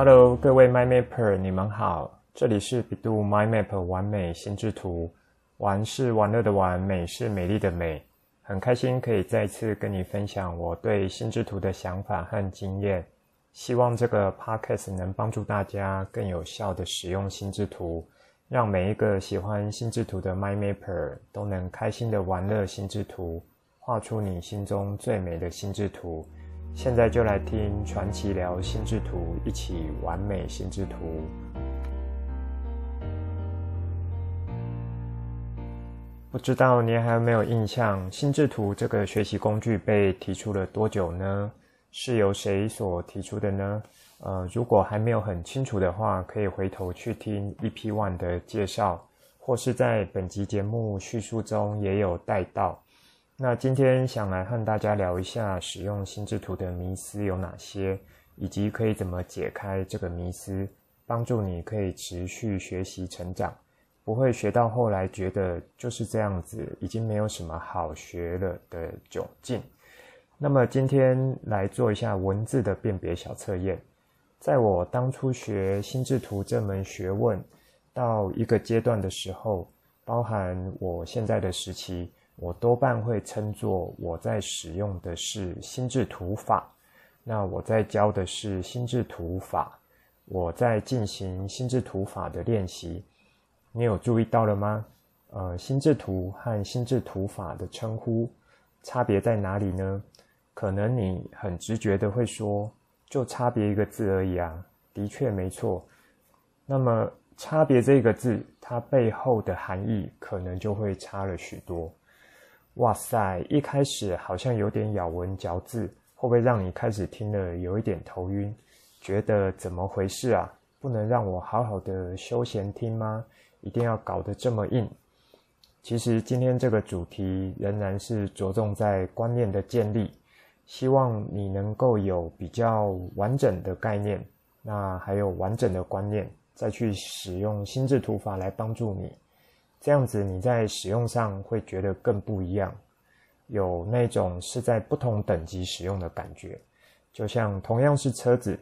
Hello，各位 MindMapper，你们好，这里是百度 My Map 完美心智图，玩是玩乐的玩，美是美丽的美，很开心可以再次跟你分享我对心智图的想法和经验，希望这个 Podcast 能帮助大家更有效地使用心智图，让每一个喜欢心智图的 MindMapper 都能开心地玩乐心智图，画出你心中最美的心智图。现在就来听传奇聊心智图，一起完美心智图。不知道您还有没有印象，心智图这个学习工具被提出了多久呢？是由谁所提出的呢？呃，如果还没有很清楚的话，可以回头去听 EP One 的介绍，或是在本集节目叙述中也有带到。那今天想来和大家聊一下使用心智图的迷思有哪些，以及可以怎么解开这个迷思，帮助你可以持续学习成长，不会学到后来觉得就是这样子，已经没有什么好学了的窘境。那么今天来做一下文字的辨别小测验，在我当初学心智图这门学问到一个阶段的时候，包含我现在的时期。我多半会称作我在使用的是心智图法，那我在教的是心智图法，我在进行心智图法的练习。你有注意到了吗？呃，心智图和心智图法的称呼差别在哪里呢？可能你很直觉的会说，就差别一个字而已啊。的确没错。那么差别这个字，它背后的含义可能就会差了许多。哇塞！一开始好像有点咬文嚼字，会不会让你开始听了有一点头晕？觉得怎么回事啊？不能让我好好的休闲听吗？一定要搞得这么硬？其实今天这个主题仍然是着重在观念的建立，希望你能够有比较完整的概念，那还有完整的观念，再去使用心智图法来帮助你。这样子你在使用上会觉得更不一样，有那种是在不同等级使用的感觉。就像同样是车子，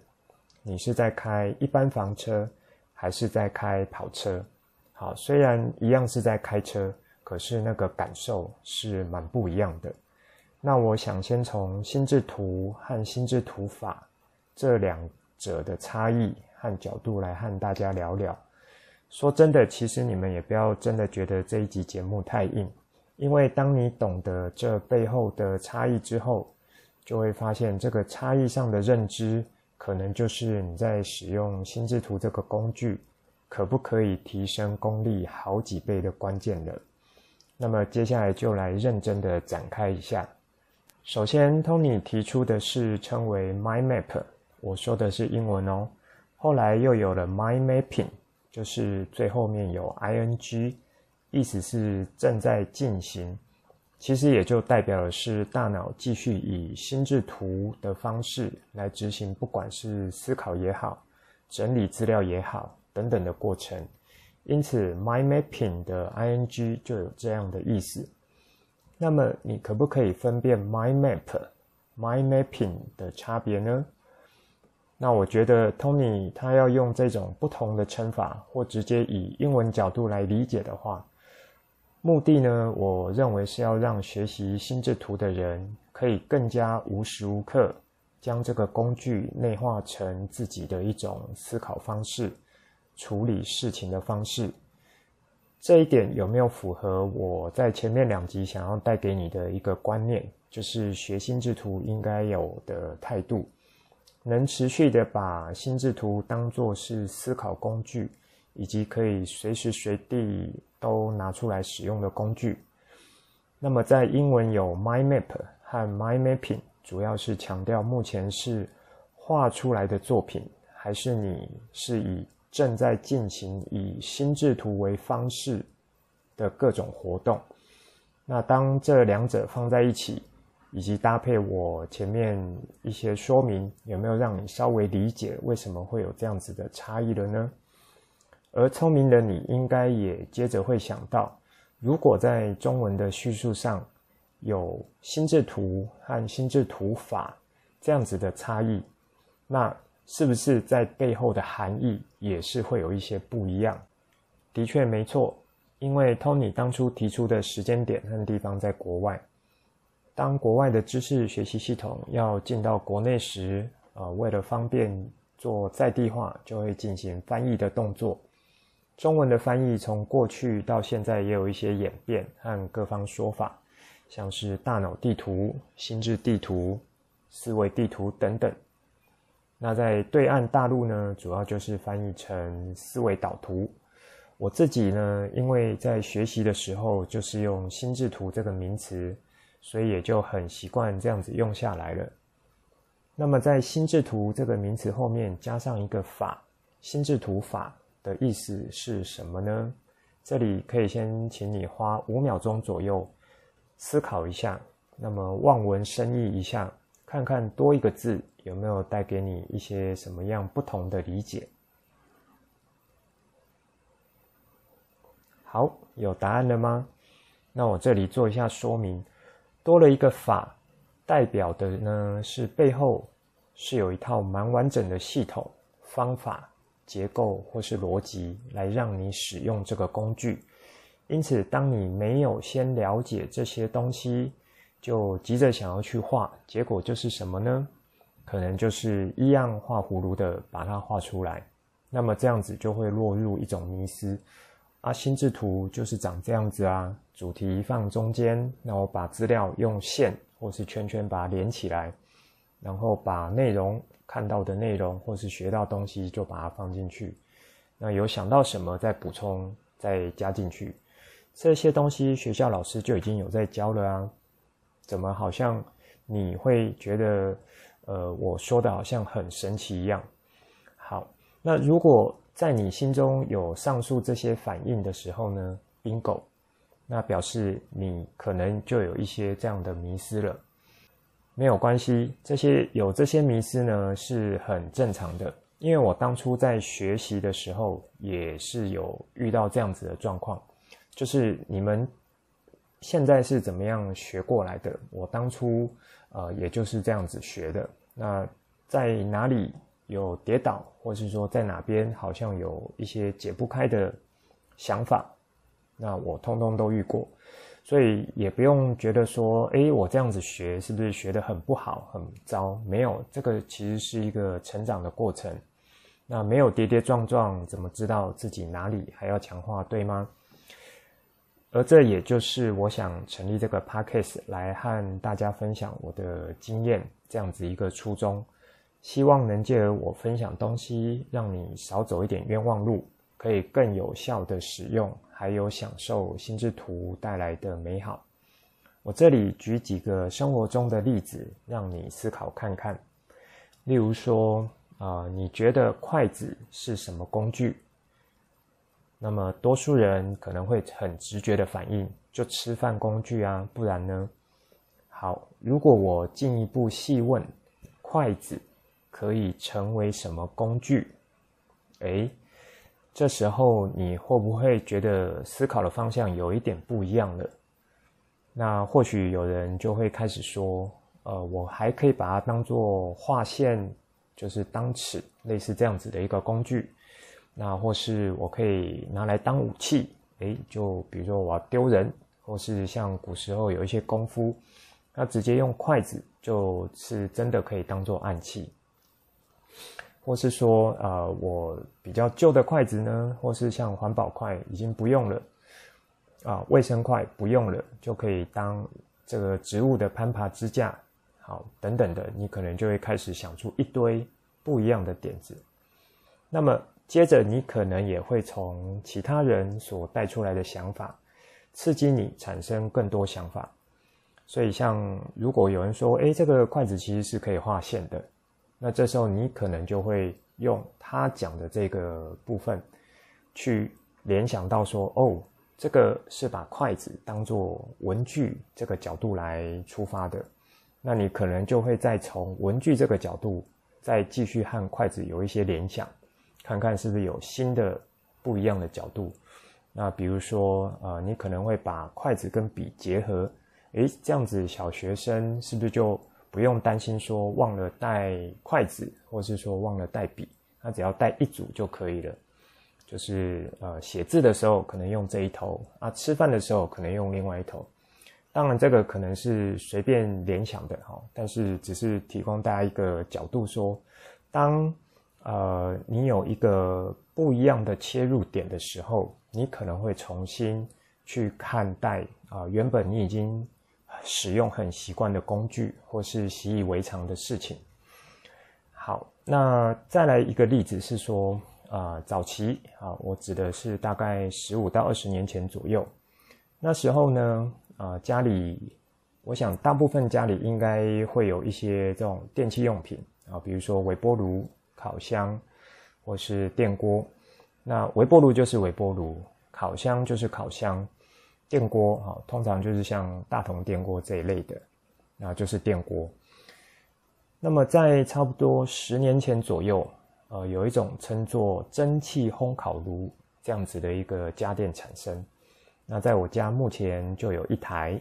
你是在开一般房车，还是在开跑车？好，虽然一样是在开车，可是那个感受是蛮不一样的。那我想先从心智图和心智图法这两者的差异和角度来和大家聊聊。说真的，其实你们也不要真的觉得这一集节目太硬，因为当你懂得这背后的差异之后，就会发现这个差异上的认知，可能就是你在使用心智图这个工具，可不可以提升功力好几倍的关键了。那么接下来就来认真的展开一下。首先，Tony 提出的是称为 Mind Map，我说的是英文哦。后来又有了 Mind Mapping。就是最后面有 ing，意思是正在进行，其实也就代表的是大脑继续以心智图的方式来执行，不管是思考也好，整理资料也好等等的过程。因此，mind mapping 的 ing 就有这样的意思。那么，你可不可以分辨 mind map、mind mapping 的差别呢？那我觉得 Tony 他要用这种不同的称法，或直接以英文角度来理解的话，目的呢，我认为是要让学习心智图的人可以更加无时无刻将这个工具内化成自己的一种思考方式、处理事情的方式。这一点有没有符合我在前面两集想要带给你的一个观念，就是学心智图应该有的态度？能持续的把心智图当作是思考工具，以及可以随时随地都拿出来使用的工具。那么在英文有 mind map 和 mind mapping，主要是强调目前是画出来的作品，还是你是以正在进行以心智图为方式的各种活动。那当这两者放在一起。以及搭配我前面一些说明，有没有让你稍微理解为什么会有这样子的差异了呢？而聪明的你应该也接着会想到，如果在中文的叙述上有心智图和心智图法这样子的差异，那是不是在背后的含义也是会有一些不一样？的确没错，因为 Tony 当初提出的时间点和地方在国外。当国外的知识学习系统要进到国内时，呃，为了方便做在地化，就会进行翻译的动作。中文的翻译从过去到现在也有一些演变和各方说法，像是大脑地图、心智地图、思维地图等等。那在对岸大陆呢，主要就是翻译成思维导图。我自己呢，因为在学习的时候就是用心智图这个名词。所以也就很习惯这样子用下来了。那么在心智图这个名词后面加上一个法，心智图法的意思是什么呢？这里可以先请你花五秒钟左右思考一下，那么望文生义一下，看看多一个字有没有带给你一些什么样不同的理解。好，有答案了吗？那我这里做一下说明。多了一个法，代表的呢是背后是有一套蛮完整的系统、方法、结构或是逻辑来让你使用这个工具。因此，当你没有先了解这些东西，就急着想要去画，结果就是什么呢？可能就是一样画葫芦的把它画出来。那么这样子就会落入一种迷思。啊，心智图就是长这样子啊，主题放中间，那我把资料用线或是圈圈把它连起来，然后把内容看到的内容或是学到东西就把它放进去，那有想到什么再补充再加进去，这些东西学校老师就已经有在教了啊，怎么好像你会觉得呃我说的好像很神奇一样？好，那如果。在你心中有上述这些反应的时候呢，bingo，那表示你可能就有一些这样的迷失了。没有关系，这些有这些迷失呢是很正常的，因为我当初在学习的时候也是有遇到这样子的状况，就是你们现在是怎么样学过来的？我当初呃也就是这样子学的。那在哪里？有跌倒，或是说在哪边好像有一些解不开的想法，那我通通都遇过，所以也不用觉得说，诶，我这样子学是不是学得很不好、很糟？没有，这个其实是一个成长的过程。那没有跌跌撞撞，怎么知道自己哪里还要强化，对吗？而这也就是我想成立这个 podcast 来和大家分享我的经验，这样子一个初衷。希望能借由我分享东西，让你少走一点冤枉路，可以更有效的使用，还有享受心智图带来的美好。我这里举几个生活中的例子，让你思考看看。例如说，啊、你觉得筷子是什么工具？那么多数人可能会很直觉的反应，就吃饭工具啊，不然呢？好，如果我进一步细问，筷子。可以成为什么工具？诶，这时候你会不会觉得思考的方向有一点不一样了？那或许有人就会开始说：“呃，我还可以把它当做画线，就是当尺，类似这样子的一个工具。那或是我可以拿来当武器，诶，就比如说我要丢人，或是像古时候有一些功夫，那直接用筷子就是真的可以当做暗器。”或是说，呃，我比较旧的筷子呢，或是像环保筷已经不用了，啊，卫生筷不用了，就可以当这个植物的攀爬支架，好，等等的，你可能就会开始想出一堆不一样的点子。那么接着，你可能也会从其他人所带出来的想法，刺激你产生更多想法。所以，像如果有人说，诶，这个筷子其实是可以画线的。那这时候你可能就会用他讲的这个部分，去联想到说，哦，这个是把筷子当做文具这个角度来出发的。那你可能就会再从文具这个角度，再继续和筷子有一些联想，看看是不是有新的不一样的角度。那比如说，呃，你可能会把筷子跟笔结合，诶，这样子小学生是不是就不用担心说忘了带筷子，或是说忘了带笔，他只要带一组就可以了。就是呃写字的时候可能用这一头啊，吃饭的时候可能用另外一头。当然这个可能是随便联想的哈，但是只是提供大家一个角度说，当呃你有一个不一样的切入点的时候，你可能会重新去看待啊、原本你已经使用很习惯的工具或是习以为常的事情。好，那再来一个例子是说。啊、早期啊，我指的是大概十五到二十年前左右。那时候呢，啊、家里，我想大部分家里应该会有一些这种电器用品啊，比如说微波炉、烤箱，或是电锅。那微波炉就是微波炉，烤箱就是烤箱，电锅啊，通常就是像大同电锅这一类的，那就是电锅。那么在差不多十年前左右。呃，有一种称作蒸汽烘烤炉这样子的一个家电产生。那在我家目前就有一台。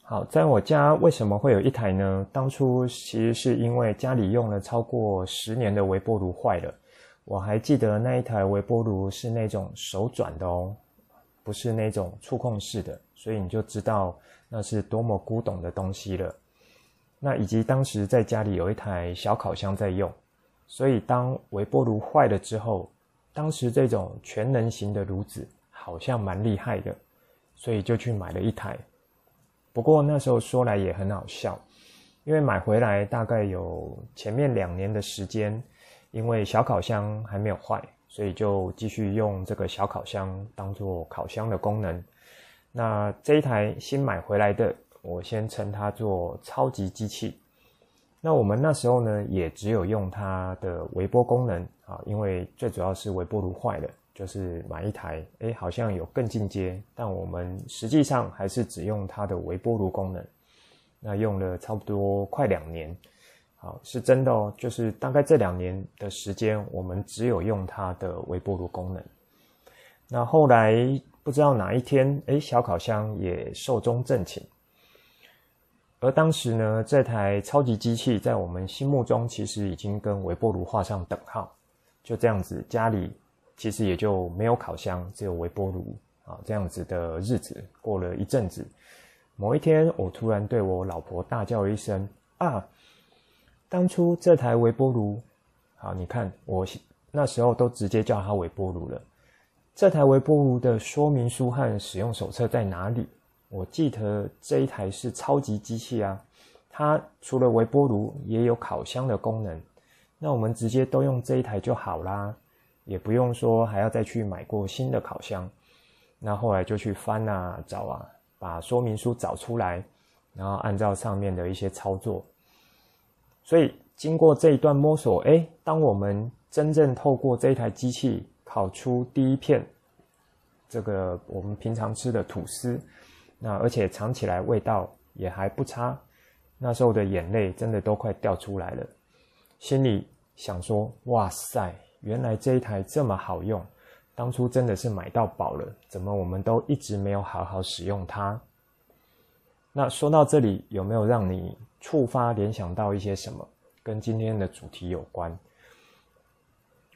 好，在我家为什么会有一台呢？当初其实是因为家里用了超过十年的微波炉坏了。我还记得那一台微波炉是那种手转的哦，不是那种触控式的，所以你就知道那是多么古董的东西了。那以及当时在家里有一台小烤箱在用。所以，当微波炉坏了之后，当时这种全能型的炉子好像蛮厉害的，所以就去买了一台。不过那时候说来也很好笑，因为买回来大概有前面两年的时间，因为小烤箱还没有坏，所以就继续用这个小烤箱当做烤箱的功能。那这一台新买回来的，我先称它做超级机器。那我们那时候呢，也只有用它的微波功能啊，因为最主要是微波炉坏了，就是买一台，诶，好像有更进阶，但我们实际上还是只用它的微波炉功能。那用了差不多快两年，好，是真的哦，就是大概这两年的时间，我们只有用它的微波炉功能。那后来不知道哪一天，诶，小烤箱也寿终正寝。而当时呢，这台超级机器在我们心目中其实已经跟微波炉画上等号。就这样子，家里其实也就没有烤箱，只有微波炉啊。这样子的日子过了一阵子，某一天，我突然对我老婆大叫一声：“啊！当初这台微波炉，好，你看我那时候都直接叫它微波炉了。这台微波炉的说明书和使用手册在哪里？”我记得这一台是超级机器啊，它除了微波炉也有烤箱的功能，那我们直接都用这一台就好啦，也不用说还要再去买过新的烤箱。那后来就去翻啊找啊，把说明书找出来，然后按照上面的一些操作。所以经过这一段摸索，诶，当我们真正透过这一台机器烤出第一片这个我们平常吃的吐司。那而且尝起来味道也还不差，那时候的眼泪真的都快掉出来了，心里想说：哇塞，原来这一台这么好用，当初真的是买到宝了，怎么我们都一直没有好好使用它？那说到这里，有没有让你触发联想到一些什么，跟今天的主题有关？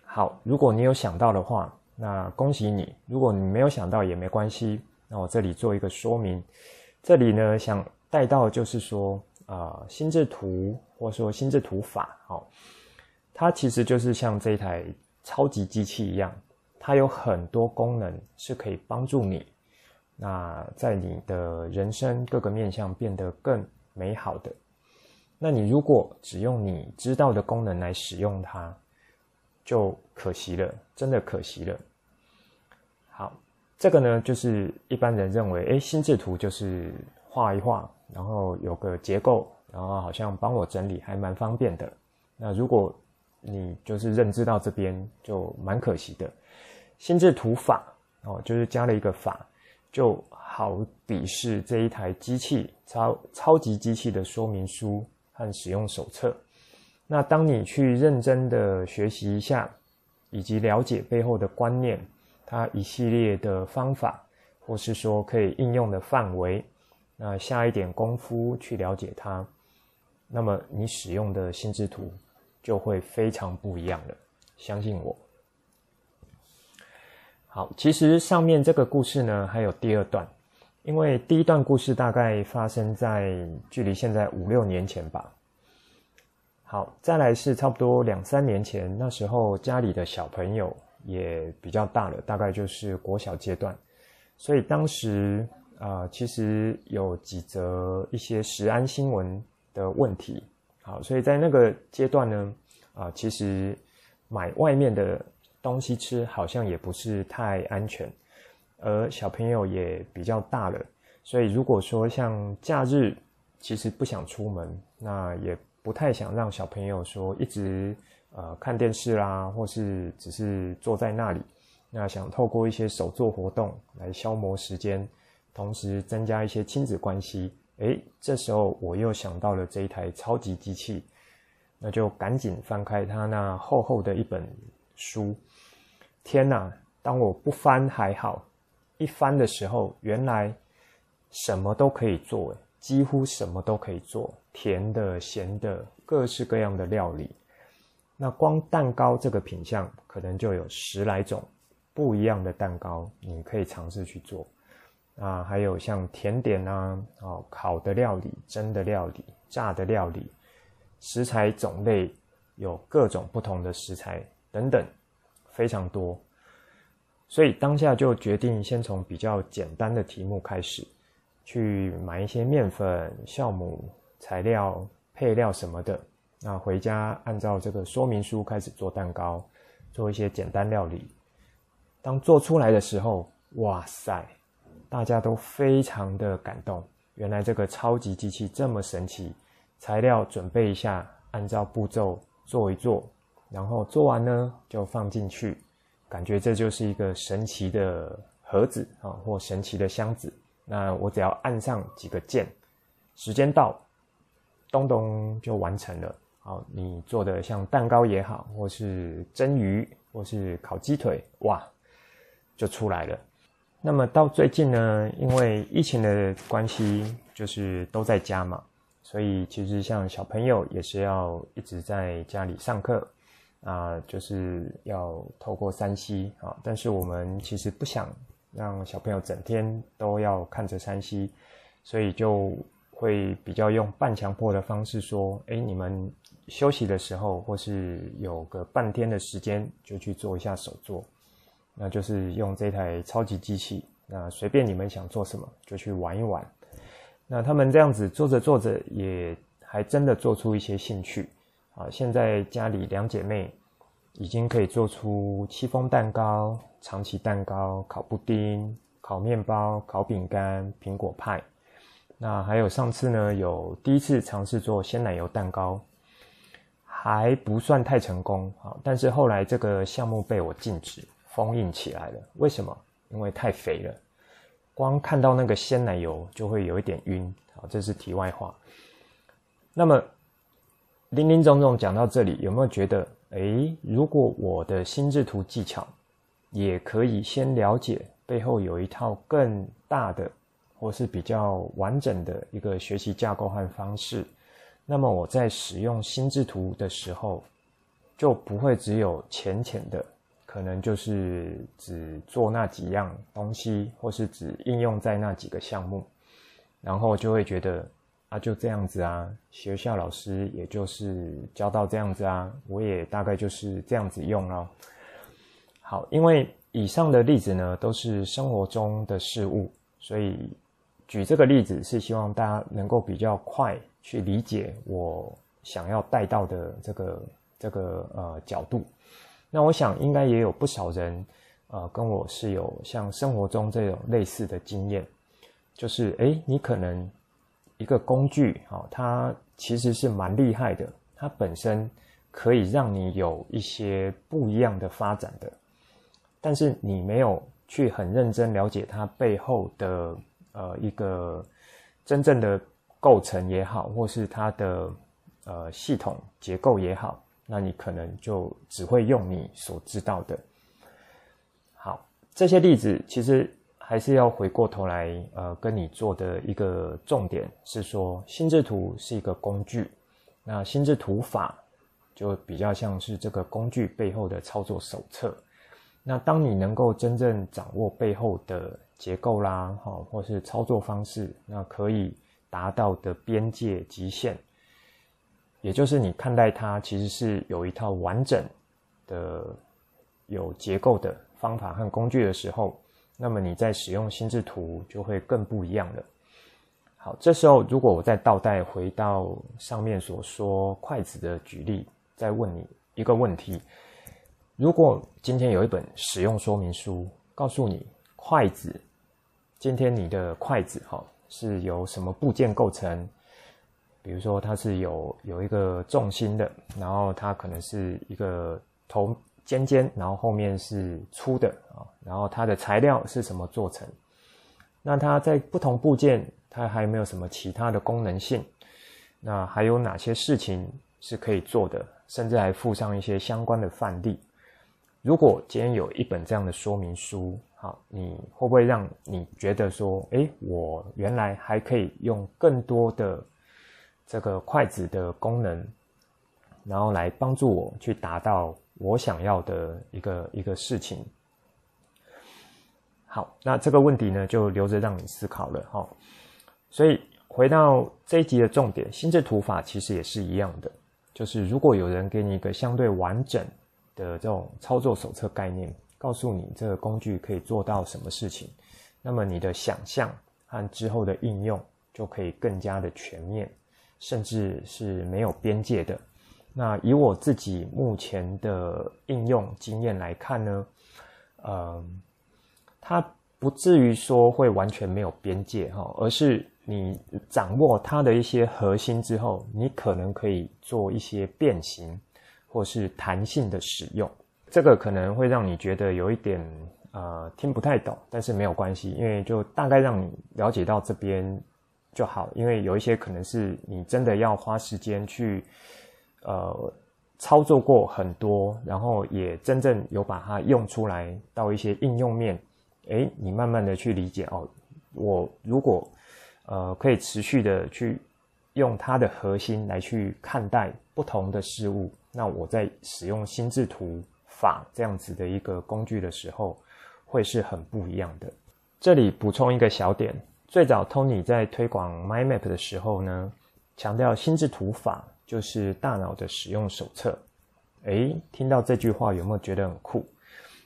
好，如果你有想到的话，那恭喜你；如果你没有想到也没关系。那我这里做一个说明，这里呢想带到就是说啊、心智图或说心智图法，好、哦，它其实就是像这一台超级机器一样，它有很多功能是可以帮助你，那在你的人生各个面向变得更美好的。那你如果只用你知道的功能来使用它，就可惜了，真的可惜了。好。这个呢，就是一般人认为，诶，心智图就是画一画，然后有个结构，然后好像帮我整理，还蛮方便的。那如果你就是认知到这边，就蛮可惜的。心智图法哦，就是加了一个法，就好比是这一台机器超超级机器的说明书和使用手册。那当你去认真的学习一下，以及了解背后的观念。它一系列的方法，或是说可以应用的范围，那下一点功夫去了解它，那么你使用的心智图就会非常不一样了，相信我。好，其实上面这个故事呢，还有第二段，因为第一段故事大概发生在距离现在五六年前吧。好，再来是差不多两三年前，那时候家里的小朋友也比较大了，大概就是国小阶段，所以当时啊、其实有几则一些食安新闻的问题。好，所以在那个阶段呢，啊、其实买外面的东西吃好像也不是太安全，而小朋友也比较大了，所以如果说像假日，其实不想出门，那也。不太想让小朋友说一直呃看电视啦，或是只是坐在那里。那想透过一些手作活动来消磨时间，同时增加一些亲子关系。诶，这时候我又想到了这一台超级机器，那就赶紧翻开它那厚厚的一本书。天哪！当我不翻还好，一翻的时候，原来什么都可以做。几乎什么都可以做，甜的、咸的，各式各样的料理。那光蛋糕这个品相，可能就有十来种不一样的蛋糕，你可以尝试去做。啊，还有像甜点啊，哦，烤的料理、蒸的料理、炸的料理，食材种类有各种不同的食材等等，非常多。所以当下就决定先从比较简单的题目开始。去买一些面粉、酵母、材料、配料什么的，那回家按照这个说明书开始做蛋糕，做一些简单料理。当做出来的时候，哇塞，大家都非常的感动。原来这个超级机器这么神奇，材料准备一下，按照步骤做一做，然后做完呢就放进去，感觉这就是一个神奇的盒子啊，或神奇的箱子。那我只要按上几个键，时间到，咚咚就完成了。好，你做的像蛋糕也好，或是蒸鱼，或是烤鸡腿，哇，就出来了。那么到最近呢，因为疫情的关系，就是都在家嘛，所以其实像小朋友也是要一直在家里上课啊，就是要透过山西啊，但是我们其实不想。让小朋友整天都要看着山西所以就会比较用半强迫的方式说：“诶，你们休息的时候，或是有个半天的时间，就去做一下手作。那就是用这台超级机器，那随便你们想做什么，就去玩一玩。那他们这样子做着做着，也还真的做出一些兴趣啊！现在家里两姐妹。”已经可以做出戚风蛋糕、长崎蛋糕、烤布丁、烤面包、烤饼干、苹果派。那还有上次呢，有第一次尝试做鲜奶油蛋糕，还不算太成功啊。但是后来这个项目被我禁止封印起来了。为什么？因为太肥了，光看到那个鲜奶油就会有一点晕。好，这是题外话。那么，林林总总讲到这里，有没有觉得？诶，如果我的心智图技巧也可以先了解背后有一套更大的或是比较完整的一个学习架构和方式，那么我在使用心智图的时候，就不会只有浅浅的，可能就是只做那几样东西，或是只应用在那几个项目，然后就会觉得。啊，就这样子啊，学校老师也就是教到这样子啊，我也大概就是这样子用咯。好，因为以上的例子呢，都是生活中的事物，所以举这个例子是希望大家能够比较快去理解我想要带到的这个这个呃角度。那我想应该也有不少人呃跟我是有像生活中这种类似的经验，就是诶，你可能。一个工具，哦，它其实是蛮厉害的，它本身可以让你有一些不一样的发展的，但是你没有去很认真了解它背后的呃一个真正的构成也好，或是它的呃系统结构也好，那你可能就只会用你所知道的。好，这些例子其实。还是要回过头来，呃，跟你做的一个重点是说，心智图是一个工具，那心智图法就比较像是这个工具背后的操作手册。那当你能够真正掌握背后的结构啦，哈，或是操作方式，那可以达到的边界极限，也就是你看待它其实是有一套完整的、有结构的方法和工具的时候，那么你在使用心智图就会更不一样了。好，这时候如果我再倒带回到上面所说筷子的举例，再问你一个问题。如果今天有一本使用说明书，告诉你筷子，今天你的筷子哈是由什么部件构成？比如说它是有有一个重心的，然后它可能是一个头尖尖，然后后面是粗的啊，然后它的材料是什么做成？那它在不同部件，它还有没有什么其他的功能性？那还有哪些事情是可以做的？甚至还附上一些相关的范例。如果今天有一本这样的说明书，好，你会不会让你觉得说，诶，我原来还可以用更多的这个筷子的功能，然后来帮助我去达到我想要的一个一个事情？好，那这个问题呢，就留着让你思考了哈。所以回到这一集的重点，心智图法其实也是一样的，就是如果有人给你一个相对完整。的这种操作手册概念，告诉你这个工具可以做到什么事情，那么你的想象和之后的应用就可以更加的全面，甚至是没有边界的。那以我自己目前的应用经验来看呢，呃，它不至于说会完全没有边界哈，而是你掌握它的一些核心之后，你可能可以做一些变形。或是弹性的使用，这个可能会让你觉得有一点呃听不太懂，但是没有关系，因为就大概让你了解到这边就好。因为有一些可能是你真的要花时间去呃操作过很多，然后也真正有把它用出来到一些应用面，诶，你慢慢的去理解哦。我如果呃可以持续的去用它的核心来去看待不同的事物。那我在使用心智图法这样子的一个工具的时候，会是很不一样的。这里补充一个小点，最早 Tony 在推广 MindMap 的时候呢，强调心智图法就是大脑的使用手册。诶，听到这句话有没有觉得很酷？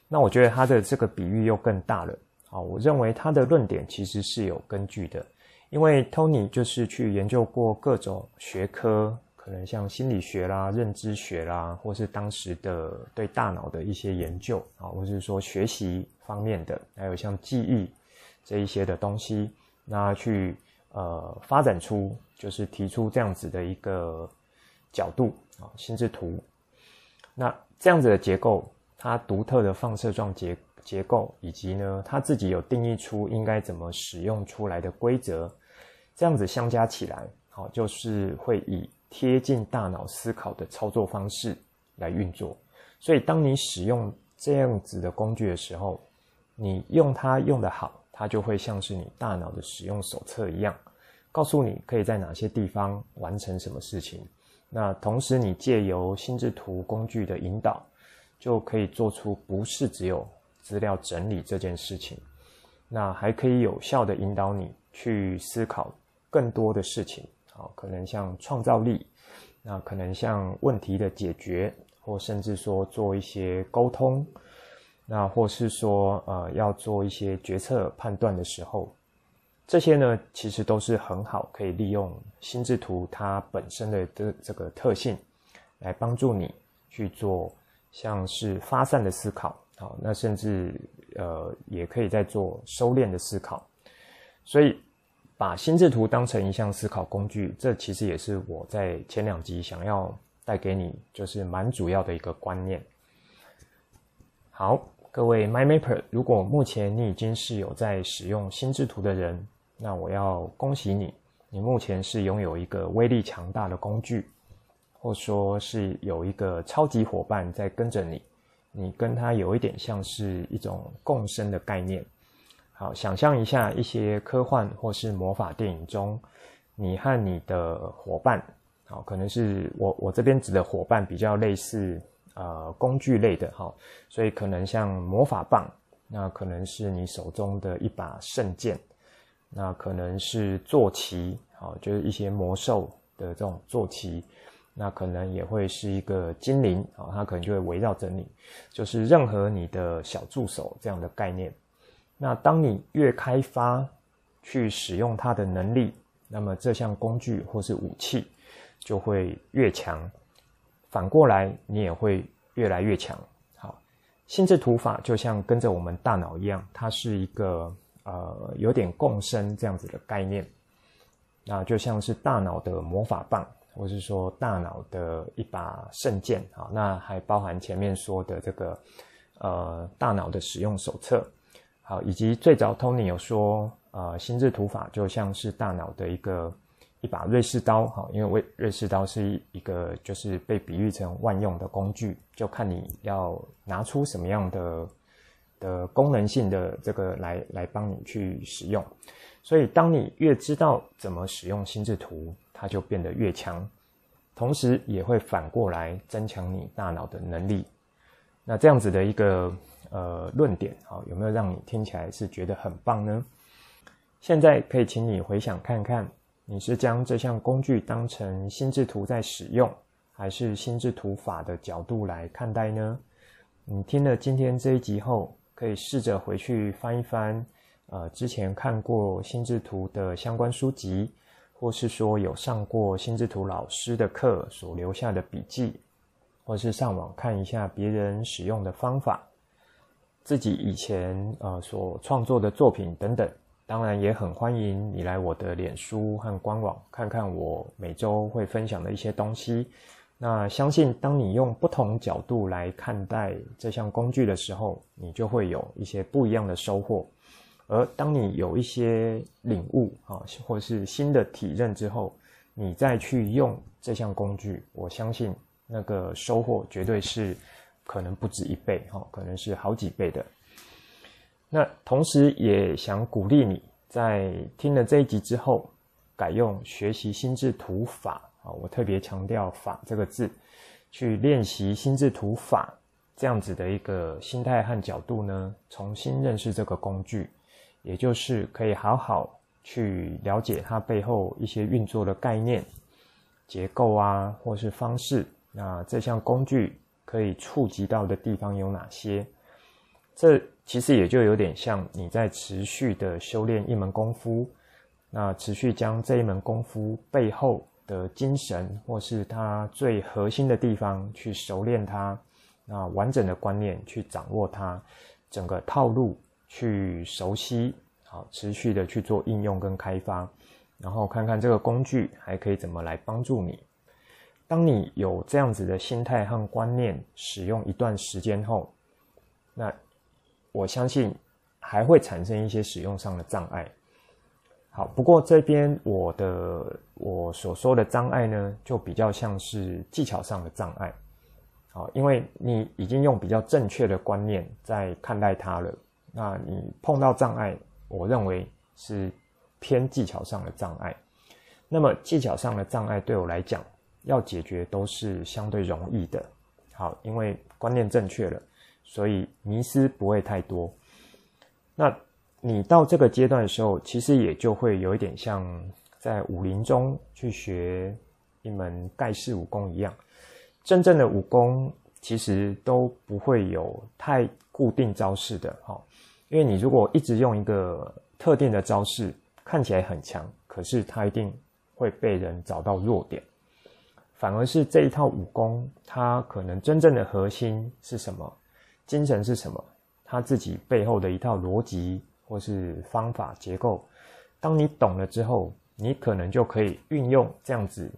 那我觉得他的这个比喻又更大了。好，我认为他的论点其实是有根据的，因为 Tony 就是去研究过各种学科。可能像心理学啦、认知学啦，或是当时的对大脑的一些研究啊，或是说学习方面的，还有像记忆这一些的东西，那去呃发展出就是提出这样子的一个角度啊，心智图。那这样子的结构，它独特的放射状结结构，以及呢，它自己有定义出应该怎么使用出来的规则，这样子相加起来，好，就是会以。贴近大脑思考的操作方式来运作，所以当你使用这样子的工具的时候，你用它用得好，它就会像是你大脑的使用手册一样，告诉你可以在哪些地方完成什么事情。那同时，你借由心智图工具的引导，就可以做出不是只有资料整理这件事情，那还可以有效地引导你去思考更多的事情。啊，可能像创造力，那可能像问题的解决，或甚至说做一些沟通，那或是说呃要做一些决策判断的时候，这些呢其实都是很好可以利用心智图它本身的这这个特性，来帮助你去做像是发散的思考，好，那甚至呃也可以在做收敛的思考，所以。把心智图当成一项思考工具，这其实也是我在前两集想要带给你，就是蛮主要的一个观念。好，各位 MyMapper，如果目前你已经是有在使用心智图的人，那我要恭喜你，你目前是拥有一个威力强大的工具，或说是有一个超级伙伴在跟着你，你跟他有一点像是一种共生的概念。好，想象一下一些科幻或是魔法电影中，你和你的伙伴，好，可能是我我这边指的伙伴比较类似呃工具类的哈，所以可能像魔法棒，那可能是你手中的一把圣剑，那可能是坐骑，好，就是一些魔兽的这种坐骑，那可能也会是一个精灵啊，它可能就会围绕着你，就是任何你的小助手这样的概念。那当你越开发去使用它的能力，那么这项工具或是武器就会越强。反过来，你也会越来越强。好，心智图法就像跟着我们大脑一样，它是一个呃有点共生这样子的概念。那就像是大脑的魔法棒，或是说大脑的一把圣剑。啊，那还包含前面说的这个呃大脑的使用手册。好，以及最早 Tony 有说，呃，心智图法就像是大脑的一个一把瑞士刀，哈，因为瑞瑞士刀是一一个就是被比喻成万用的工具，就看你要拿出什么样的的功能性的这个来来帮你去使用。所以，当你越知道怎么使用心智图，它就变得越强，同时也会反过来增强你大脑的能力。那这样子的一个。呃，论点好，有没有让你听起来是觉得很棒呢？现在可以请你回想看看，你是将这项工具当成心智图在使用，还是心智图法的角度来看待呢？你听了今天这一集后，可以试着回去翻一翻，呃，之前看过心智图的相关书籍，或是说有上过心智图老师的课所留下的笔记，或是上网看一下别人使用的方法。自己以前呃所创作的作品等等，当然也很欢迎你来我的脸书和官网看看我每周会分享的一些东西。那相信当你用不同角度来看待这项工具的时候，你就会有一些不一样的收获。而当你有一些领悟啊，或是新的体认之后，你再去用这项工具，我相信那个收获绝对是。可能不止一倍，哈，可能是好几倍的。那同时也想鼓励你在听了这一集之后，改用学习心智图法我特别强调“法”这个字，去练习心智图法这样子的一个心态和角度呢，重新认识这个工具，也就是可以好好去了解它背后一些运作的概念、结构啊，或是方式。那这项工具。可以触及到的地方有哪些？这其实也就有点像你在持续的修炼一门功夫，那持续将这一门功夫背后的精神，或是它最核心的地方去熟练它，那完整的观念去掌握它，整个套路去熟悉，好，持续的去做应用跟开发，然后看看这个工具还可以怎么来帮助你。当你有这样子的心态和观念，使用一段时间后，那我相信还会产生一些使用上的障碍。好，不过这边我的我所说的障碍呢，就比较像是技巧上的障碍。好，因为你已经用比较正确的观念在看待它了，那你碰到障碍，我认为是偏技巧上的障碍。那么技巧上的障碍对我来讲，要解决都是相对容易的，好，因为观念正确了，所以迷失不会太多。那你到这个阶段的时候，其实也就会有一点像在武林中去学一门盖世武功一样，真正的武功其实都不会有太固定招式的，哈，因为你如果一直用一个特定的招式，看起来很强，可是它一定会被人找到弱点。反而是这一套武功，它可能真正的核心是什么？精神是什么？它自己背后的一套逻辑或是方法结构，当你懂了之后，你可能就可以运用这样子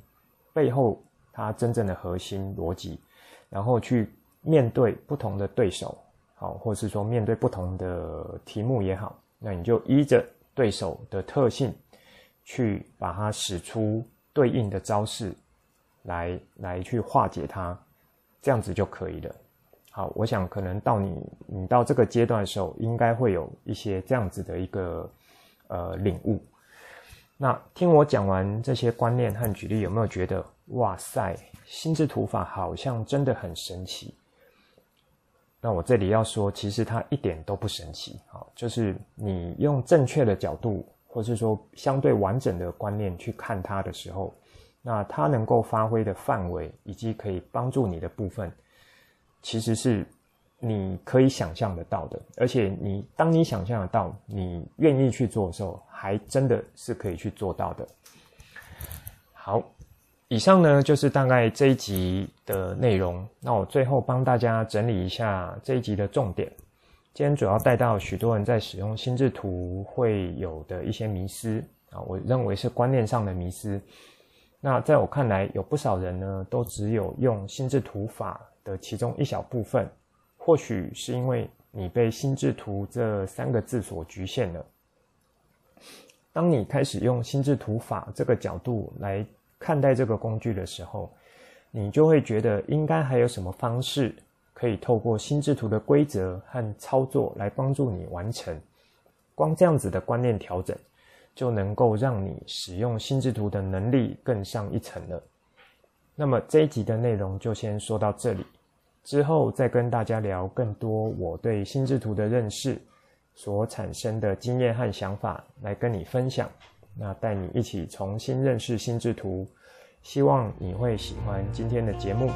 背后它真正的核心逻辑，然后去面对不同的对手，好，或是说面对不同的题目也好，那你就依着对手的特性去把它使出对应的招式。来来去化解它，这样子就可以了。好，我想可能到你你到这个阶段的时候，应该会有一些这样子的一个呃领悟。那听我讲完这些观念和举例，有没有觉得哇塞，心智图法好像真的很神奇？那我这里要说，其实它一点都不神奇啊，就是你用正确的角度，或是说相对完整的观念去看它的时候，那它能够发挥的范围以及可以帮助你的部分，其实是。你可以想象得到的，而且你当你想象得到，你愿意去做的时候，还真的是可以去做到的。好，以上呢就是大概这一集的内容。那我最后帮大家整理一下这一集的重点。今天主要带到许多人在使用心智图会有的一些迷思啊，我认为是观念上的迷思。那在我看来，有不少人呢都只有用心智图法其中一小部分。或许是因为你被“心智图”这三个字所局限了。当你开始用心智图法这个角度来看待这个工具的时候，你就会觉得应该还有什么方式可以透过心智图的规则和操作来帮助你完成。光这样子的观念调整，就能够让你使用心智图的能力更上一层了。那么这一集的内容就先说到这里。之后再跟大家聊更多我对心智图的认识所产生的经验和想法，来跟你分享。那带你一起重新认识心智图，希望你会喜欢今天的节目。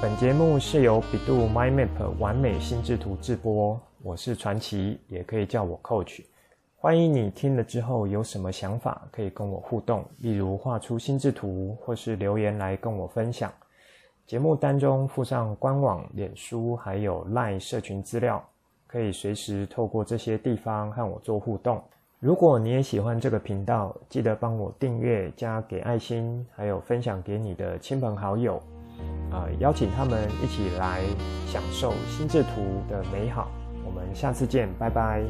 本节目是由 bEDU MindMap 完美心智图制播，我是传奇，也可以叫我 Coach。欢迎你听了之后有什么想法，可以跟我互动，例如画出心智图，或是留言来跟我分享。节目单中附上官网、脸书还有 LINE 社群资料，可以随时透过这些地方和我做互动。如果你也喜欢这个频道，记得帮我订阅、加给爱心，还有分享给你的亲朋好友，呃，邀请他们一起来享受心智图的美好。我们下次见，拜拜。